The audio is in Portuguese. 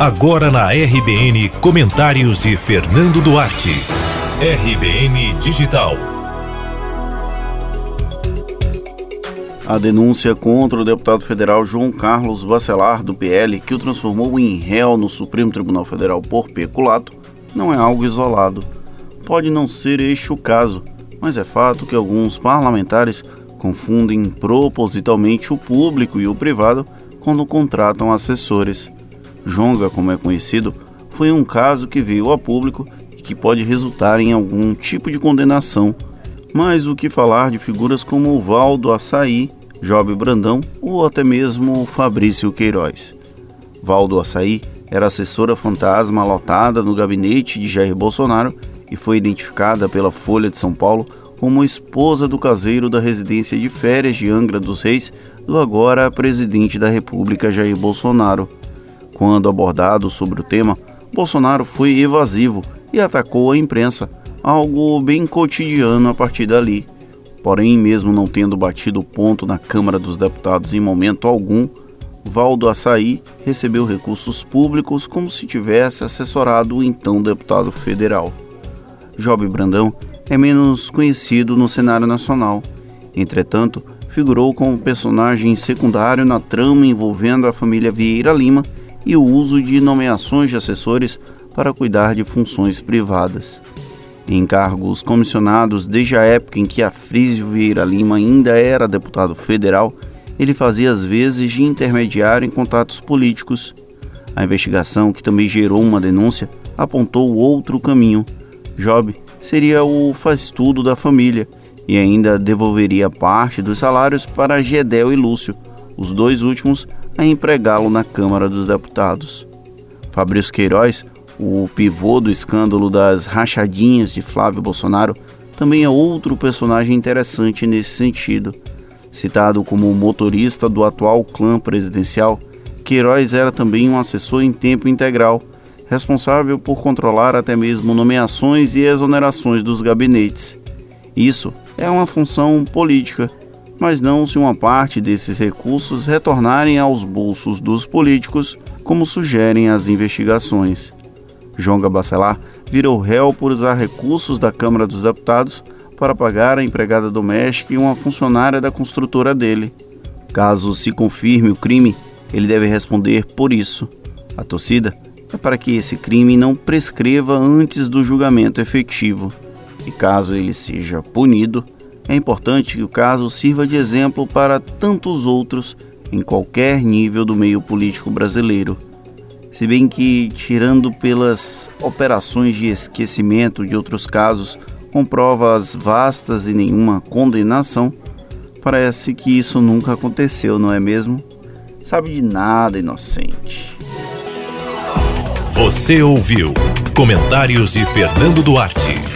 Agora na RBN, comentários de Fernando Duarte. RBN Digital. A denúncia contra o deputado federal João Carlos Bacelar, do PL, que o transformou em réu no Supremo Tribunal Federal por peculato, não é algo isolado. Pode não ser este o caso, mas é fato que alguns parlamentares confundem propositalmente o público e o privado quando contratam assessores. Jonga, como é conhecido, foi um caso que veio a público e que pode resultar em algum tipo de condenação. Mas o que falar de figuras como Valdo Açaí, Job Brandão ou até mesmo Fabrício Queiroz? Valdo Açaí era assessora fantasma lotada no gabinete de Jair Bolsonaro e foi identificada pela Folha de São Paulo como esposa do caseiro da residência de férias de Angra dos Reis do agora presidente da República Jair Bolsonaro. Quando abordado sobre o tema, Bolsonaro foi evasivo e atacou a imprensa, algo bem cotidiano a partir dali. Porém, mesmo não tendo batido ponto na Câmara dos Deputados em momento algum, Valdo Açaí recebeu recursos públicos como se tivesse assessorado o então deputado federal. Job Brandão é menos conhecido no cenário nacional. Entretanto, figurou como personagem secundário na trama envolvendo a família Vieira Lima e o uso de nomeações de assessores para cuidar de funções privadas. Em cargos comissionados desde a época em que Afrísio Vieira Lima ainda era deputado federal, ele fazia as vezes de intermediário em contatos políticos. A investigação, que também gerou uma denúncia, apontou outro caminho. Job seria o faz-tudo da família e ainda devolveria parte dos salários para Gedel e Lúcio, os dois últimos a empregá-lo na Câmara dos Deputados. Fabrício Queiroz, o pivô do escândalo das rachadinhas de Flávio Bolsonaro, também é outro personagem interessante nesse sentido. Citado como motorista do atual clã presidencial, Queiroz era também um assessor em tempo integral, responsável por controlar até mesmo nomeações e exonerações dos gabinetes. Isso é uma função política mas não se uma parte desses recursos retornarem aos bolsos dos políticos, como sugerem as investigações. João Gabacelar virou réu por usar recursos da Câmara dos Deputados para pagar a empregada doméstica e uma funcionária da construtora dele. Caso se confirme o crime, ele deve responder por isso. A torcida é para que esse crime não prescreva antes do julgamento efetivo. E caso ele seja punido, é importante que o caso sirva de exemplo para tantos outros em qualquer nível do meio político brasileiro. Se bem que, tirando pelas operações de esquecimento de outros casos, com provas vastas e nenhuma condenação, parece que isso nunca aconteceu, não é mesmo? Sabe de nada, inocente. Você ouviu Comentários de Fernando Duarte.